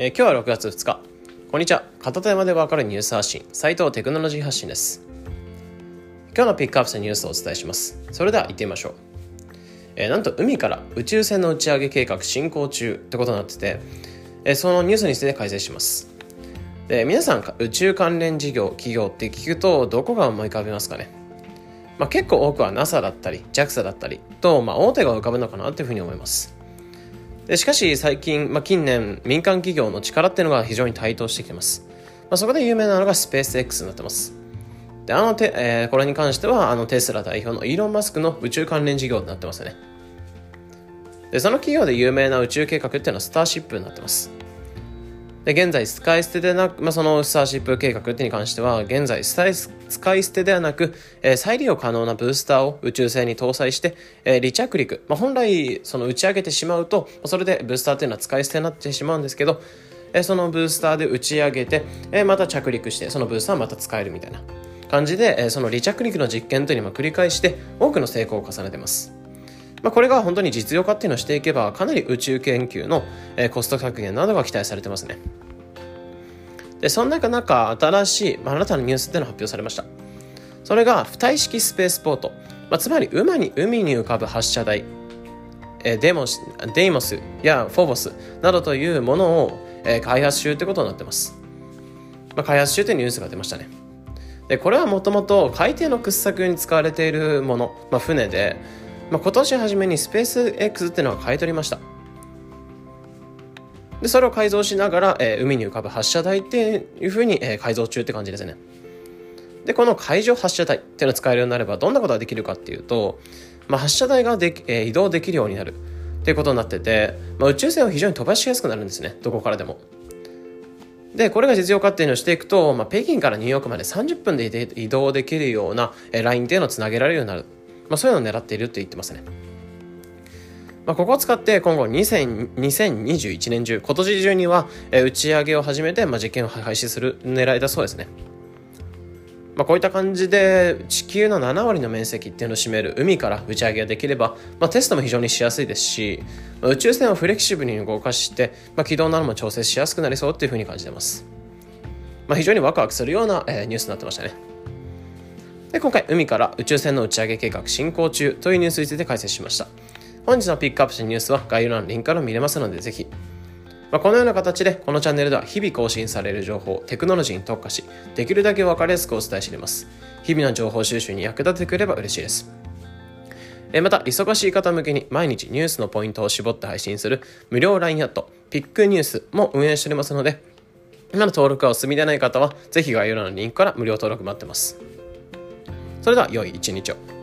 えー、今日は6月2日。こんにちは。片手間でわかるニュース発信。斉藤テクノロジー発信です。今日のピックアップしたニュースをお伝えします。それでは行ってみましょう、えー、なんと海から宇宙船の打ち上げ計画進行中ってことになってて、えー、そのニュースについて解説します。で皆さん宇宙関連事業企業って聞くとどこが思い浮かびますかね？まあ、結構多くは NASA だったり JAXA だったりと、まあ、大手が浮かぶのかなというふうに思います。でしかし最近、まあ、近年民間企業の力っていうのが非常に台頭してきてます、まあ、そこで有名なのがスペース X になってます。であのて、えー、これに関してはあのテスラ代表のイーロン・マスクの宇宙関連事業になってますね。でその企業で有名な宇宙計画っていうのはスターシップになってます。で現在使い捨てでなく、まあ、そのスターシップ計画ってに関しては現在使い捨てではなく、えー、再利用可能なブースターを宇宙船に搭載して、えー、離着陸、まあ、本来その打ち上げてしまうとそれでブースターっていうのは使い捨てになってしまうんですけど、えー、そのブースターで打ち上げて、えー、また着陸してそのブースターはまた使えるみたいな感じで、えー、その離着陸の実験というのを繰り返して多くの成功を重ねてます。まあ、これが本当に実用化っていうのをしていけばかなり宇宙研究のコスト削減などが期待されてますね。でそんな中新しい、まあ、新たなニュースっていうのが発表されました。それが浮体式スペースポート、まあ、つまり海に海に浮かぶ発射台。えデモスデイモスやフォーボスなどというものを、え開発中ということになってます、まあ、開発中というニュースが出ましたね。でこれはもともと海底の掘削に使われているもの、まあ、船でまあ、今年初めにスペース X っていうのが買い取りました。でそれを改造しながら、えー、海に浮かぶ発射台っていうふうに、えー、改造中って感じですね。でこの海上発射台っていうのを使えるようになればどんなことができるかっていうと、まあ、発射台がで、えー、移動できるようになるっていうことになってて、まあ、宇宙船を非常に飛ばしやすくなるんですね。どこからでも。でこれが実用化っていうのをしていくと、まあ、北京からニューヨークまで30分で移動できるようなラインっていうのをつなげられるようになる。まあ、そういうのを狙っているって言ってますね。まあ、ここを使って今後2021年中、今年中には打ち上げを始めて、まあ、実験を開始する狙いだそうですね。まあ、こういった感じで地球の7割の面積っていうのを占める海から打ち上げができれば、まあ、テストも非常にしやすいですし、まあ、宇宙船をフレキシブルに動かして、まあ、軌道なども調整しやすくなりそうっていうふうに感じてます。まあ、非常にワクワクするような、えー、ニュースになってましたね。で今回海から宇宙船の打ち上げ計画進行中というニュースについて解説しました。本日のピックアップしたニュースは概要欄のリンクから見れますのでぜひ。まあ、このような形でこのチャンネルでは日々更新される情報をテクノロジーに特化しできるだけ分かりやすくお伝えしています。日々の情報収集に役立ててくれば嬉しいです。また忙しい方向けに毎日ニュースのポイントを絞って配信する無料 LINE アットピックニュースも運営しておりますので今の登録がお済みでない方はぜひ概要欄のリンクから無料登録待ってます。それでは良い一日を。